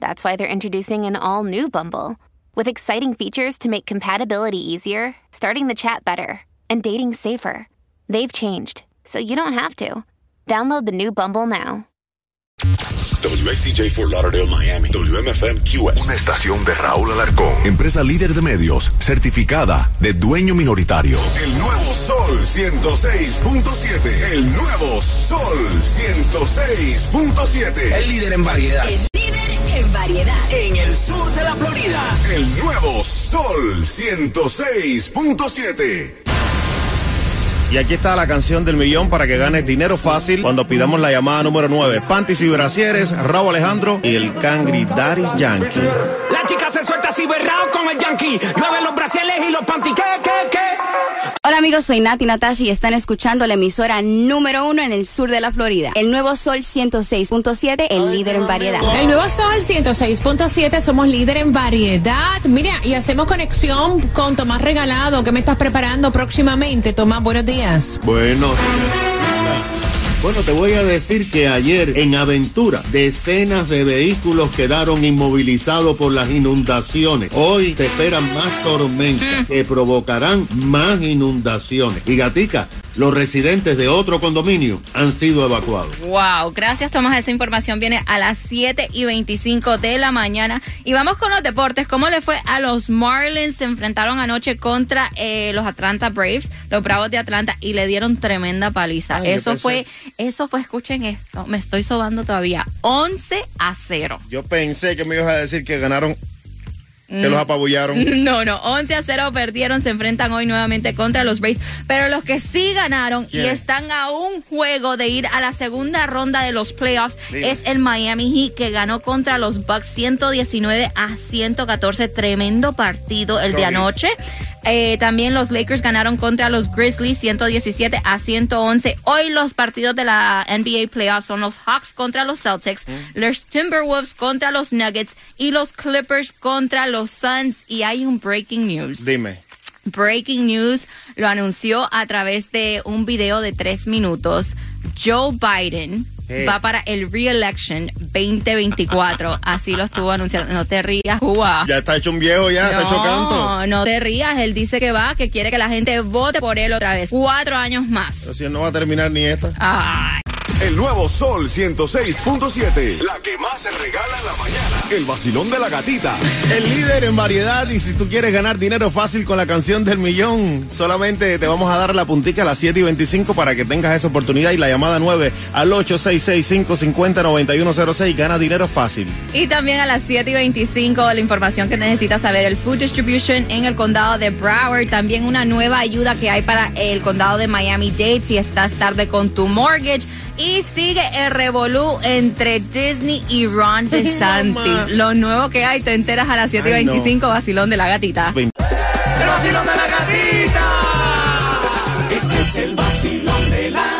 that's why they're introducing an all new Bumble with exciting features to make compatibility easier, starting the chat better, and dating safer. They've changed, so you don't have to. Download the new Bumble now. WXTJ for Lauderdale, Miami. WMFM QS. Una estación de Raúl Alarcón. Empresa líder de medios, certificada de dueño minoritario. El nuevo Sol 106.7. El nuevo Sol 106.7. El líder en variedad. El líder en variedad. En el sur de la Florida. El nuevo Sol 106.7. Y aquí está la canción del millón para que ganes dinero fácil cuando pidamos la llamada número 9. Panties y brasieres, Raúl Alejandro y el Cangri Daddy Yankee. La chica se suelta así berrao con el yankee. Llueve los brasiles y los panty. Amigos, soy Nati Natasha y están escuchando la emisora número uno en el sur de la Florida. El nuevo Sol 106.7, el líder en variedad. El nuevo Sol 106.7, somos líder en variedad. Mira, y hacemos conexión con Tomás Regalado. ¿Qué me estás preparando próximamente? Tomás, buenos días. Bueno, bueno, te voy a decir que ayer en Aventura decenas de vehículos quedaron inmovilizados por las inundaciones. Hoy se esperan más tormentas que provocarán más inundaciones. Y Gatica, los residentes de otro condominio han sido evacuados. Wow, gracias Tomás. Esa información viene a las 7 y 25 de la mañana. Y vamos con los deportes. ¿Cómo le fue a los Marlins? Se enfrentaron anoche contra eh, los Atlanta Braves, los Bravos de Atlanta, y le dieron tremenda paliza. Ay, eso fue, eso fue, escuchen esto, me estoy sobando todavía, 11 a 0. Yo pensé que me ibas a decir que ganaron, que los apabullaron. No, no, 11 a 0 perdieron, se enfrentan hoy nuevamente contra los Braves, pero los que sí ganaron y están a un juego de ir a la segunda ronda de los playoffs Dime. es el Miami Heat que ganó contra los Bucks 119 a 114, tremendo partido el de Correcto. anoche. Eh, también los Lakers ganaron contra los Grizzlies 117 a 111. Hoy los partidos de la NBA Playoffs son los Hawks contra los Celtics, los Timberwolves contra los Nuggets y los Clippers contra los Suns. Y hay un breaking news. Dime. Breaking news lo anunció a través de un video de tres minutos. Joe Biden Va para el re-election 2024. Así lo estuvo anunciando. No te rías, Juá. Ya está hecho un viejo, ya está hecho canto. No, no te rías. Él dice que va, que quiere que la gente vote por él otra vez. Cuatro años más. Pero si él no va a terminar ni esta. Ay. El nuevo Sol 106.7. La que más se regala en la mañana. El vacilón de la gatita. El líder en variedad y si tú quieres ganar dinero fácil con la canción del millón, solamente te vamos a dar la puntica a las 7 y 25 para que tengas esa oportunidad y la llamada 9 al 866-550-9106 gana dinero fácil. Y también a las 7 y 25 la información que necesitas saber, el Food Distribution en el condado de Broward, también una nueva ayuda que hay para el condado de Miami-Dade si estás tarde con tu mortgage. Y sigue el revolú entre Disney y Ron DeSantis. Lo nuevo que hay, te enteras a las 7 y Ay, no. 25, vacilón de la gatita. El vacilón de la gatita. Este es el vacilón de la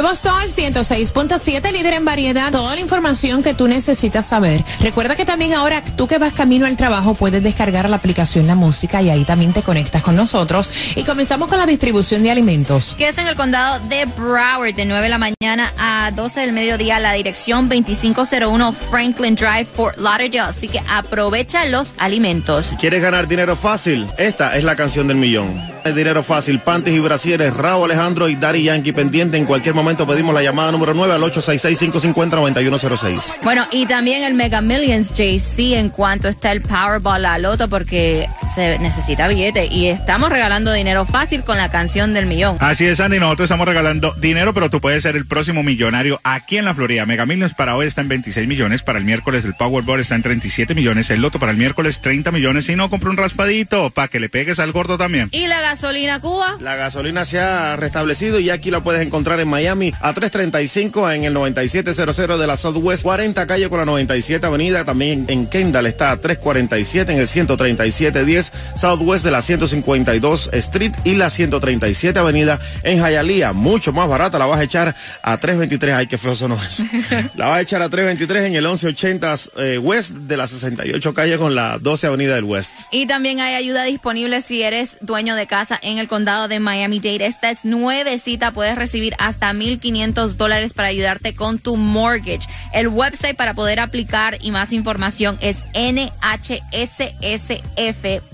nuevo Sol 106.7, líder en variedad. Toda la información que tú necesitas saber. Recuerda que también ahora tú que vas camino al trabajo puedes descargar la aplicación La Música y ahí también te conectas con nosotros. Y comenzamos con la distribución de alimentos. que es en el condado de Broward, de 9 de la mañana a 12 del mediodía, la dirección 2501 Franklin Drive, Fort Lauderdale. Así que aprovecha los alimentos. ¿Quieres ganar dinero fácil? Esta es la canción del millón. El dinero fácil, panties y brasieres, Raúl Alejandro y Dari Yankee pendiente. En cualquier momento pedimos la llamada número 9 al 866-550-9106. Bueno, y también el Mega Millions JC en cuanto está el Powerball, la loto, porque se necesita billete y estamos regalando dinero fácil con la canción del millón. Así es, Andy, nosotros estamos regalando dinero, pero tú puedes ser el próximo millonario aquí en la Florida. Mega Millions para hoy está en 26 millones, para el miércoles el Powerball está en 37 millones, el Loto para el miércoles 30 millones, si no, compra un raspadito para que le pegues al gordo también. ¿Y la gasolina Cuba? La gasolina se ha restablecido y aquí la puedes encontrar en Miami a 335 en el 9700 de la Southwest 40 calle con la 97 avenida. También en Kendall está a 347 en el 13710 Southwest de la 152 Street y la 137 avenida en Hialeah. Mucho más barata, la vas a echar a 323. Ay, qué feo eso no es. la vas a echar a 323 en el 1180 eh, West de la 68 calle con la 12 avenida del West. Y también hay ayuda disponible si eres dueño de casa en el condado de Miami-Dade. Esta es nuevecita, puedes recibir hasta 1.500 dólares para ayudarte con tu mortgage. El website para poder aplicar y más información es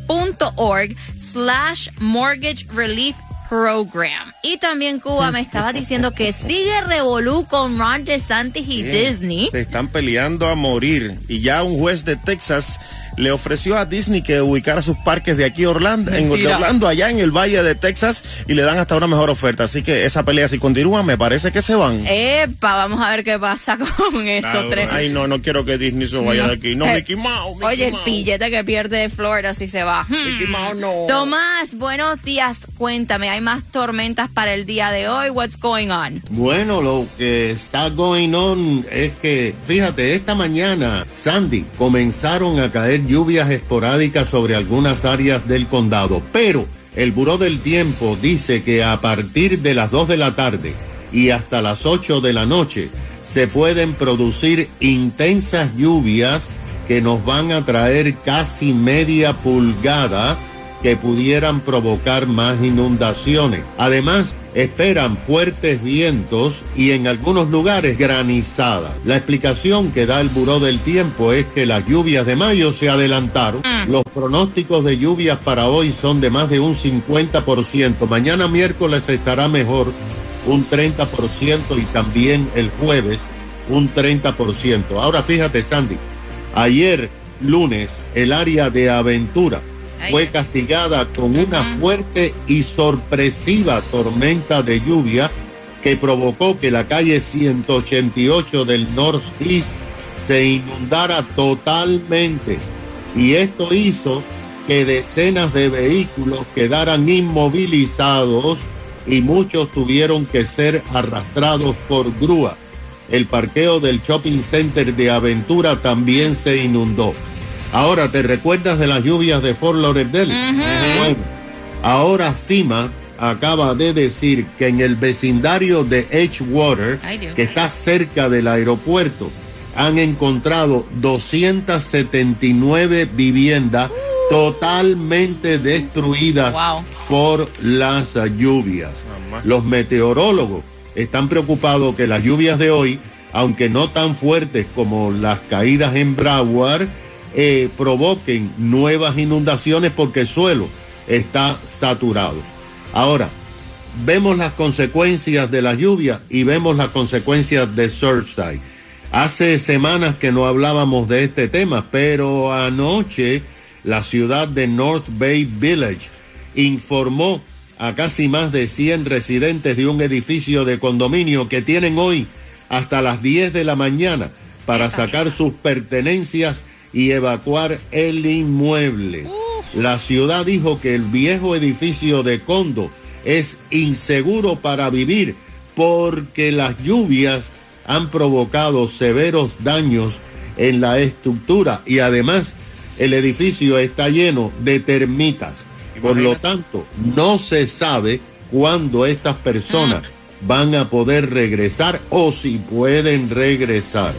nhssf.org slash mortgage relief program. Y también Cuba me estaba diciendo que sigue revolú con Ron DeSantis y Disney. Se están peleando a morir y ya un juez de Texas le ofreció a Disney que ubicara sus parques de aquí Orlando, en, de Orlando, allá en el Valle de Texas, y le dan hasta una mejor oferta. Así que esa pelea, si continúa, me parece que se van. Epa, vamos a ver qué pasa con esos tres. Ay, no, no quiero que Disney se vaya No. de aquí. No, Eh, Mickey Mouse. Mickey Oye, el billete que pierde de Florida si se va. Mickey Mouse no. Tomás, buenos días. Cuéntame, ¿hay más tormentas para el día de hoy? What's going on? Bueno, lo que está going on es que, fíjate, esta mañana, Sandy, comenzaron a caer lluvias esporádicas sobre algunas áreas del condado, pero el Buró del Tiempo dice que a partir de las 2 de la tarde y hasta las 8 de la noche se pueden producir intensas lluvias que nos van a traer casi media pulgada que pudieran provocar más inundaciones. Además, esperan fuertes vientos y en algunos lugares granizadas. La explicación que da el Buró del Tiempo es que las lluvias de mayo se adelantaron. Los pronósticos de lluvias para hoy son de más de un 50%. Mañana miércoles estará mejor un 30% y también el jueves un 30%. Ahora fíjate, Sandy, ayer lunes el área de aventura fue castigada con una fuerte y sorpresiva tormenta de lluvia que provocó que la calle 188 del Northeast se inundara totalmente. Y esto hizo que decenas de vehículos quedaran inmovilizados y muchos tuvieron que ser arrastrados por grúa. El parqueo del shopping center de Aventura también se inundó. Ahora, ¿te recuerdas de las lluvias de Fort Lauderdale? Bueno, ahora FIMA acaba de decir que en el vecindario de Edgewater, que está cerca del aeropuerto, han encontrado 279 viviendas totalmente destruidas Wow. por las lluvias. Los meteorólogos están preocupados que las lluvias de hoy, aunque no tan fuertes como las caídas en Broward, eh, provoquen nuevas inundaciones porque el suelo está saturado. Ahora, vemos las consecuencias de la lluvia y vemos las consecuencias de Surfside. Hace semanas que no hablábamos de este tema, pero anoche la ciudad de North Bay Village informó a casi más de 100 residentes de un edificio de condominio que tienen hoy hasta las 10 de la mañana para sacar sus pertenencias y evacuar el inmueble. La ciudad dijo que el viejo edificio de condo es inseguro para vivir porque las lluvias han provocado severos daños en la estructura y además el edificio está lleno de termitas. Por lo tanto, no se sabe cuándo estas personas van a poder regresar o si pueden regresar.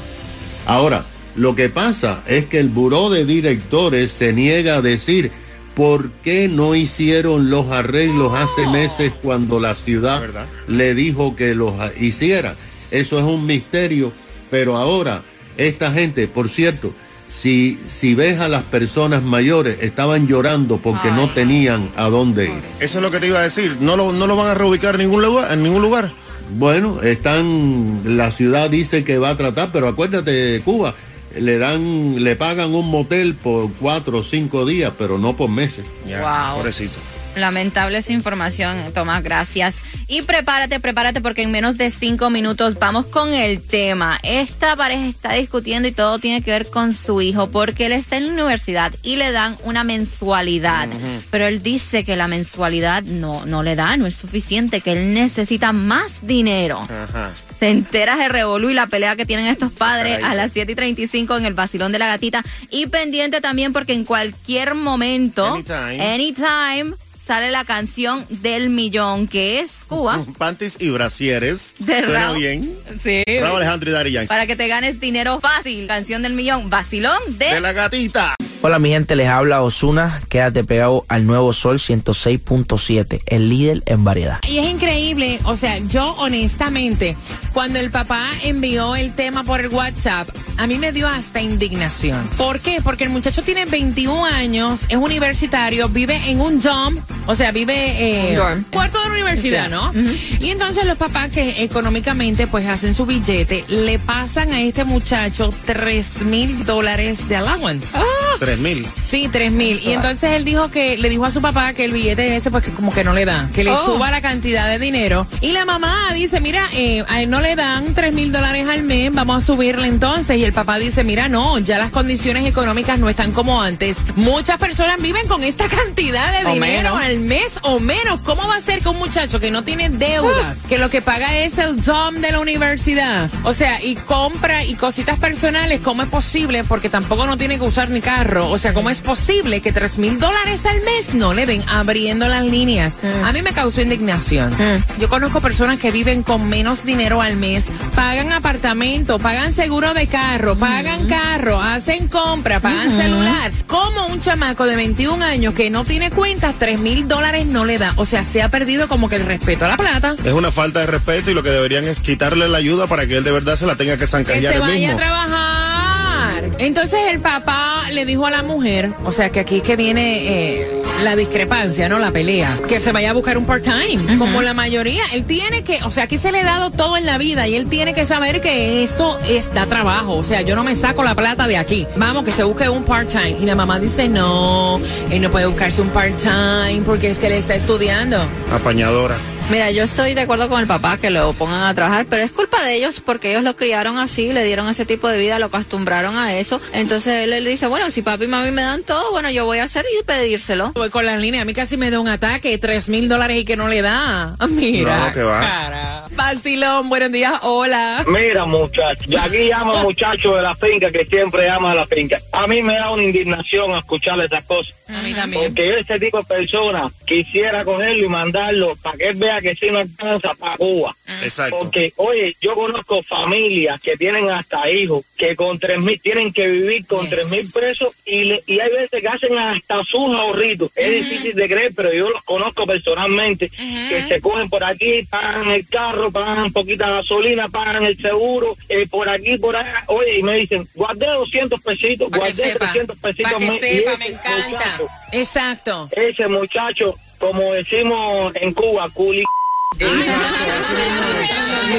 Ahora, lo que pasa es que el buró de directores se niega a decir por qué no hicieron los arreglos hace meses cuando la ciudad le dijo que los hiciera. Eso es un misterio, pero ahora esta gente, por cierto, si, si ves a las personas mayores, estaban llorando porque no tenían a dónde ir. Eso es lo que te iba a decir. ¿No lo, no lo van a reubicar en ningún lugar? En ningún lugar? Bueno, están, la ciudad dice que va a tratar, pero acuérdate, Cuba, le dan, le pagan un motel por cuatro o cinco días, pero no por meses. Wow. Pobrecito. Lamentable esa información, Tomás, gracias. Y prepárate, prepárate porque en menos de cinco minutos vamos con el tema. Esta pareja está discutiendo y todo tiene que ver con su hijo porque él está en la universidad y le dan una mensualidad. Pero él dice que la mensualidad no, no le da, no es suficiente, que él necesita más dinero. Ajá. Te enteras de Revolú y la pelea que tienen estos padres Ay. a las 7 y 35 en el Basilón de la Gatita. Y pendiente también porque en cualquier momento, Anytime. anytime, sale la canción del millón, que es Cuba. Panties y brasieres. De Suena Raúl. bien. Sí. Raúl Alejandro y Dari Yankee. Para que te ganes dinero fácil. Canción del millón, Basilón de, De la gatita. Hola mi gente, les habla Osuna. Quédate pegado al nuevo Sol 106.7, el líder en variedad. Y es increíble, o sea, yo honestamente, cuando el papá envió el tema por el WhatsApp, a mí me dio hasta indignación. ¿Por qué? Porque el muchacho tiene 21 años, es universitario, vive en un dorm, o sea, vive eh, Un dorm. cuarto de la universidad, ¿no? Y entonces los papás que económicamente pues hacen su billete, le pasan a este muchacho 3 mil dólares de allowance. Tres mil. Sí, tres mil. Y entonces él dijo que le dijo a su papá que el billete ese, pues que como que no le da, que le Oh. suba la cantidad de dinero. Y la mamá dice, mira, eh, a él no le dan tres mil dólares al mes, vamos a subirle entonces. Y el papá dice, mira, no, ya las condiciones económicas no están como antes. Muchas personas viven con esta cantidad de O dinero menos. al mes o menos. ¿Cómo va a ser que un muchacho que no tiene deudas, que lo que paga es el DOM de la universidad, o sea, y compra y cositas personales, ¿cómo es posible? Porque tampoco no tiene que usar ni carro. O sea, ¿cómo es posible que tres mil dólares al mes no le den abriendo las líneas? A mí me causó indignación. Yo conozco personas que viven con menos dinero al mes, pagan apartamento, pagan seguro de carro, pagan carro, hacen compra, pagan celular. ¿Cómo un chamaco de 21 años que no tiene cuentas, tres mil dólares no le da? O sea, se ha perdido como que el respeto a la plata. Es una falta de respeto y lo que deberían es quitarle la ayuda para que él de verdad se la tenga que que zancallar se vaya a mismo. trabajar. Entonces el papá le dijo a la mujer, o sea que aquí es que viene eh, la discrepancia, ¿no? La pelea, que se vaya a buscar un part-time, como la mayoría. Él tiene que, o sea, aquí se le ha dado todo en la vida y él tiene que saber que eso es da trabajo. O sea, yo no me saco la plata de aquí. Vamos, que se busque un part-time. Y la mamá dice, no, él no puede buscarse un part-time porque es que él está estudiando. Apañadora. Mira, yo estoy de acuerdo con el papá que lo pongan a trabajar, pero es culpa de ellos porque ellos lo criaron así, le dieron ese tipo de vida, lo acostumbraron a eso. Entonces él le dice, bueno, si papi y mami me dan todo, bueno, yo voy a hacer y pedírselo. Voy con las líneas. A mí casi me da un ataque, tres mil dólares y que no le da. Mira. No, que va. cara. Vacilón, buenos días, hola. Mira, muchacho, y aquí llama muchacho de la finca que siempre ama a la finca. A mí me da una indignación escuchar esas cosas. A mí también. Porque yo, ese tipo de persona, quisiera cogerlo y mandarlo para que él vea que sí no alcanza para Cuba. Exacto. Porque, oye, yo conozco familias que tienen hasta hijos que con tres mil tienen que vivir con Yes. tres mil pesos y, le- y hay veces que hacen hasta sus ahorritos. Es difícil de creer, pero yo los conozco personalmente que se cogen por aquí, pagan el carro, pagan poquita gasolina, pagan el seguro, eh, por aquí, por allá. Oye, y me dicen, guardé 200 pesitos, guardé sepa, 300 pesitos. para que me- y sepa, ese me encanta. muchacho, Exacto. ese muchacho, como decimos en Cuba, culi.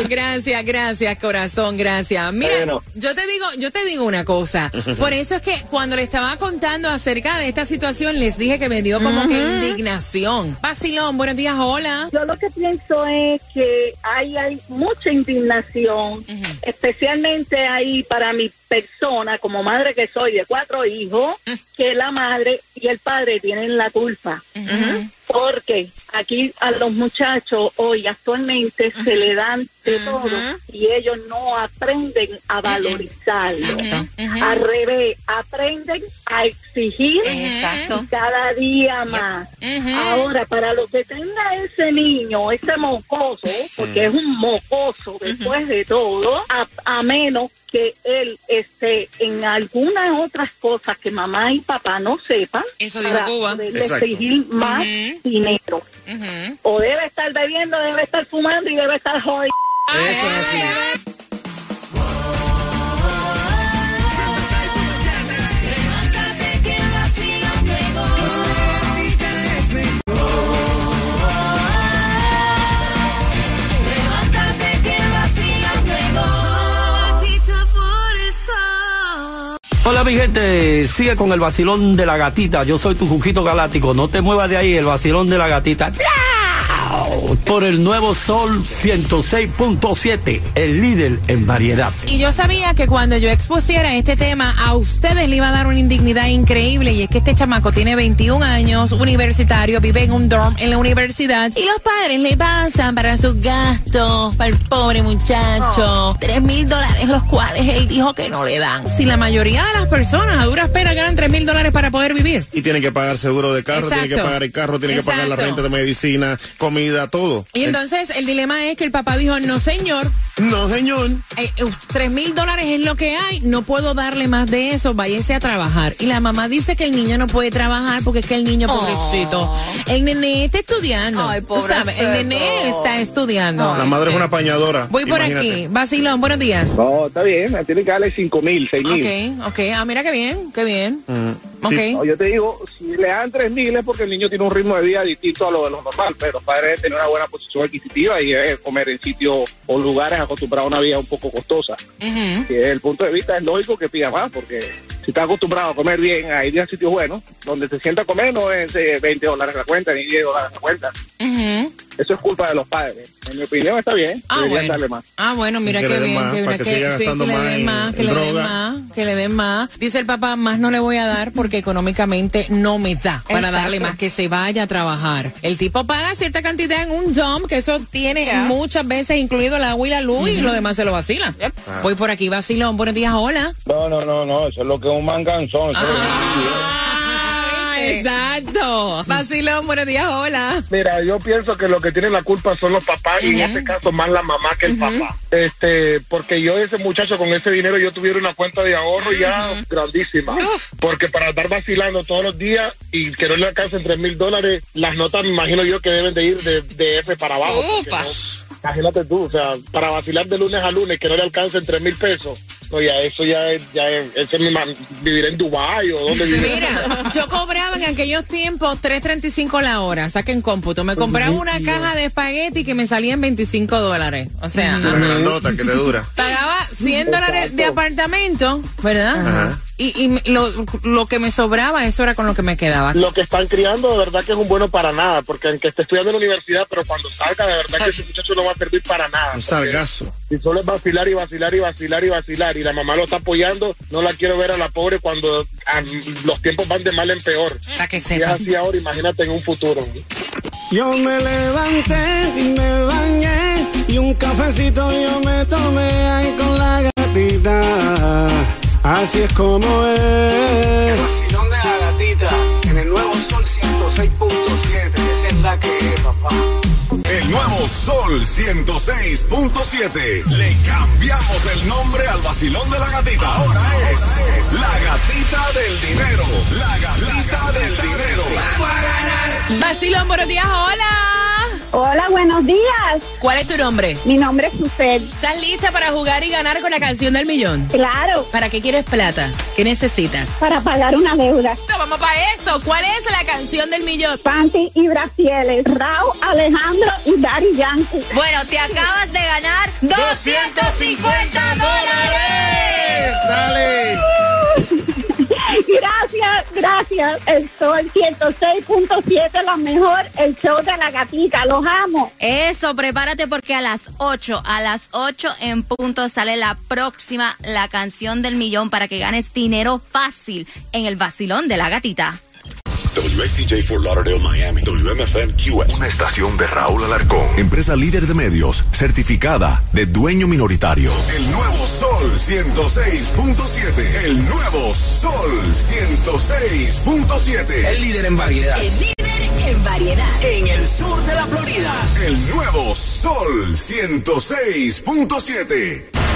Gracias, gracias, corazón, gracias. Mira, Bueno. yo te digo, yo te digo una cosa. Por eso es que cuando le estaba contando acerca de esta situación, les dije que me dio como que indignación. Vacilón, buenos días, hola. Yo lo que pienso es que hay, hay mucha indignación, especialmente ahí para mi persona, como madre que soy de cuatro hijos, que la madre y el padre tienen la culpa. Porque aquí a los muchachos hoy actualmente se le dan de todo y ellos no aprenden a valorizarlo. Al revés, aprenden a exigir cada día más. Ahora, para lo que tenga ese niño, ese mocoso, porque es un mocoso después de todo, a, a menos que él esté en algunas otras cosas que mamá y papá no sepan Eso dijo para Cuba. poderle Exacto. exigir más dinero. O debe estar bebiendo, debe estar fumando y debe estar jodiendo. Eso es así. Hola mi gente, sigue con el vacilón de la gatita. Yo soy tu Juquito Galáctico. No te muevas de ahí, el vacilón de la gatita. Por el nuevo Sol 106.7, el líder en variedad. Y yo sabía que cuando yo expusiera este tema, a ustedes le iba a dar una indignidad increíble. Y es que este chamaco tiene 21 años, universitario, vive en un dorm en la universidad. Y los padres le pasan para sus gastos, para el pobre muchacho, 3 mil dólares, los cuales él dijo que no le dan. Si la mayoría de las personas a duras penas ganan 3 mil dólares para poder vivir. Y tiene que pagar seguro de carro, tiene que pagar el carro, tiene que pagar la renta de medicina, comida, todo. Y entonces el dilema es que el papá dijo, no señor. No señor. Eh, eh, Tres mil dólares es lo que hay, no puedo darle más de eso, váyase a trabajar. Y la mamá dice que el niño no puede trabajar porque es que el niño, pobrecito, el nene está estudiando. Ay, Tú sabes, el nene está estudiando. La madre es una apañadora. Voy por imagínate. aquí. Vacilón, buenos días. No, está bien, tiene que darle cinco mil, seis mil. Ok, ok. Ah, mira qué bien, qué bien. Yo te digo, si le dan tres mil es porque el niño tiene un ritmo de vida distinto a lo de lo normal, pero los padres deben tener una buena posición adquisitiva y deben comer en sitios o lugares acostumbrados a una vida un poco costosa. Y desde el punto de vista es lógico que pida más, porque si está acostumbrado a comer bien, a ir a sitios buenos, donde se sienta a comer no es eh, 20 dólares la cuenta ni 10 dólares la cuenta. Eso es culpa de los padres. En mi opinión está bien, Ah, bueno. darle más. Ah, bueno, mira qué le den bien. más, que, para que que- siga sí, gastando que le más den en- más, que en le den más, que le den más. Dice el papá, más no le voy a dar porque económicamente no me da para Exacto. darle más, que se vaya a trabajar. El tipo paga cierta cantidad en un jump, que eso tiene Yeah. muchas veces incluido el agua y la luz y lo demás se lo vacila. Ah. Voy por aquí, vacilón. Buenos días, hola. No, no, no, no, eso es lo que un manganzón. Ah, exacto. Vacilón, buenos días, hola. Mira, yo pienso que lo que tienen la culpa son los papás y en este caso más la mamá que el papá. Este, porque yo ese muchacho con ese dinero yo tuviera una cuenta de ahorro ya grandísima. Porque para estar vacilando todos los días y que no le alcancen tres mil dólares, las notas me imagino yo que deben de ir de, de F para abajo. Imagínate tú, o sea, para vacilar de lunes a lunes que no le alcancen tres mil pesos, no, ya eso ya es, ya es, eso es mi man- vivir en Dubái o donde vivir. Mira, yo cobraba en aquellos tiempos 3.35 la hora, saquen cómputo. Me compraba una caja de espagueti que me salía en 25 dólares. O sea, Una grandota que te dura. pagaba 100 dólares de apartamento, ¿verdad? Ajá. Y, y me- lo, lo que me sobraba, eso era con lo que me quedaba. Lo que están criando de verdad que es un bueno para nada, porque aunque esté estudiando en la universidad, pero cuando salga de verdad que ese muchacho no va a servir para nada. Un sargazo. Si solo es vacilar y vacilar y vacilar y vacilar y la mamá lo está apoyando, no la quiero ver a la pobre cuando los tiempos van de mal en peor. Para que Si es sepa. así ahora, imagínate en un futuro. Yo me levanté y me bañé y un cafecito yo me tomé ahí con la gatita. Así es como es. El vacilón de la gatita en el nuevo Sol 106.7. Esa es la que es, papá. El nuevo Sol 106.7. Le cambiamos el nombre al vacilón de la gatita. Ahora es la gatita del dinero. La gatita del dinero. Vacilón, buenos días, hola. Hola, buenos días. ¿Cuál es tu nombre? Mi nombre es Susel. ¿Estás lista para jugar y ganar con la canción del millón? Claro. ¿Para qué quieres plata? ¿Qué necesitas? Para pagar una deuda. No, vamos para eso. ¿Cuál es la canción del millón? Panty y Brasieles. Raúl, Alejandro y Dari Yankee. Bueno, te acabas de ganar 250 dólares. ¡Dale! Gracias, gracias. El Sol 106.7, la mejor, el show de la gatita. Los amo. Eso, prepárate porque a las 8, a las 8 en punto sale la próxima, la canción del millón para que ganes dinero fácil en el vacilón de la gatita. WXTJ for Lauderdale, Miami. WMFM QS. Una estación de Raúl Alarcón. Empresa líder de medios, certificada de dueño minoritario. El nuevo Sol 106.7. El nuevo Sol 106.7. El líder en variedad. El líder en variedad. En el sur de la Florida. El nuevo Sol 106.7.